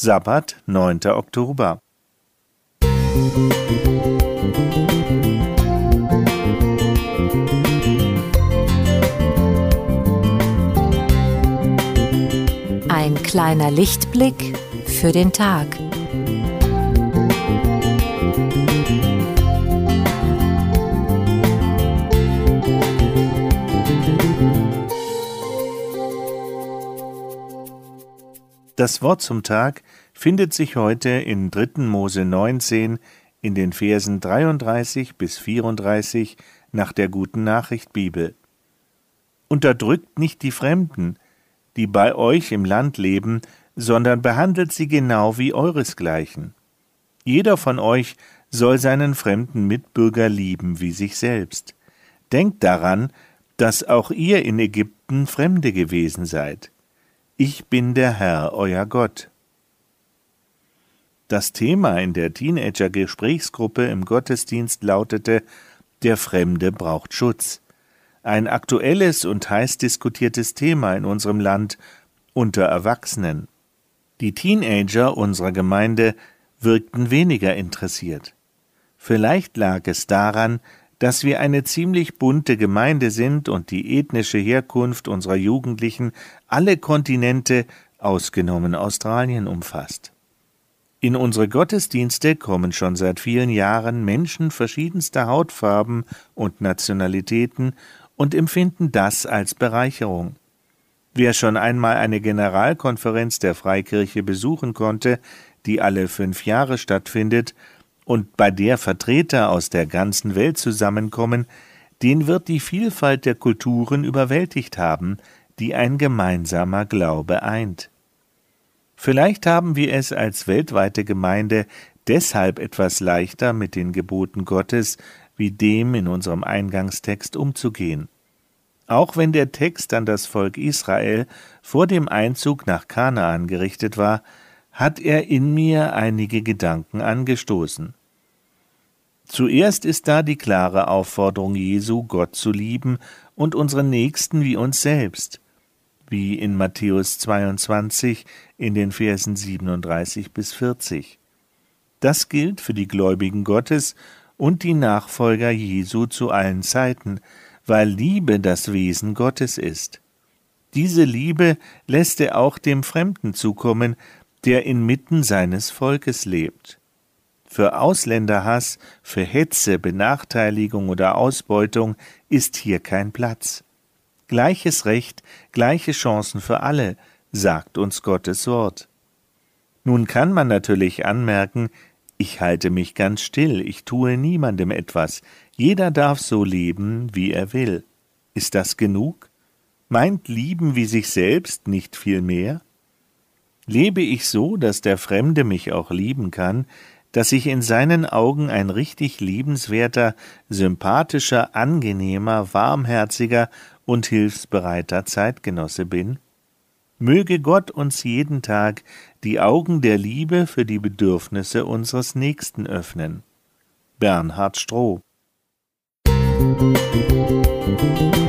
Sabbat, 9. Oktober. Ein kleiner Lichtblick für den Tag. Das Wort zum Tag findet sich heute in 3. Mose 19 in den Versen 33 bis 34 nach der Guten Nachricht Bibel. Unterdrückt nicht die Fremden, die bei euch im Land leben, sondern behandelt sie genau wie euresgleichen. Jeder von euch soll seinen fremden Mitbürger lieben wie sich selbst. Denkt daran, dass auch ihr in Ägypten Fremde gewesen seid. Ich bin der Herr, euer Gott. Das Thema in der Teenager-Gesprächsgruppe im Gottesdienst lautete Der Fremde braucht Schutz. Ein aktuelles und heiß diskutiertes Thema in unserem Land unter Erwachsenen. Die Teenager unserer Gemeinde wirkten weniger interessiert. Vielleicht lag es daran, dass wir eine ziemlich bunte Gemeinde sind und die ethnische Herkunft unserer Jugendlichen alle Kontinente, ausgenommen Australien, umfasst. In unsere Gottesdienste kommen schon seit vielen Jahren Menschen verschiedenster Hautfarben und Nationalitäten und empfinden das als Bereicherung. Wer schon einmal eine Generalkonferenz der Freikirche besuchen konnte, die alle fünf Jahre stattfindet, und bei der Vertreter aus der ganzen Welt zusammenkommen, den wird die Vielfalt der Kulturen überwältigt haben, die ein gemeinsamer Glaube eint. Vielleicht haben wir es als weltweite Gemeinde deshalb etwas leichter mit den Geboten Gottes wie dem in unserem Eingangstext umzugehen. Auch wenn der Text an das Volk Israel vor dem Einzug nach Kanaan gerichtet war, hat er in mir einige Gedanken angestoßen. Zuerst ist da die klare Aufforderung Jesu, Gott zu lieben und unseren Nächsten wie uns selbst, wie in Matthäus 22 in den Versen 37 bis 40. Das gilt für die Gläubigen Gottes und die Nachfolger Jesu zu allen Zeiten, weil Liebe das Wesen Gottes ist. Diese Liebe lässt er auch dem Fremden zukommen, der inmitten seines Volkes lebt. Für Ausländerhass, für Hetze, Benachteiligung oder Ausbeutung ist hier kein Platz. Gleiches Recht, gleiche Chancen für alle, sagt uns Gottes Wort. Nun kann man natürlich anmerken, ich halte mich ganz still, ich tue niemandem etwas, jeder darf so leben, wie er will. Ist das genug? Meint Lieben wie sich selbst nicht viel mehr? Lebe ich so, dass der Fremde mich auch lieben kann, dass ich in seinen Augen ein richtig liebenswerter, sympathischer, angenehmer, warmherziger und hilfsbereiter Zeitgenosse bin? Möge Gott uns jeden Tag die Augen der Liebe für die Bedürfnisse unseres Nächsten öffnen. Bernhard Stroh Musik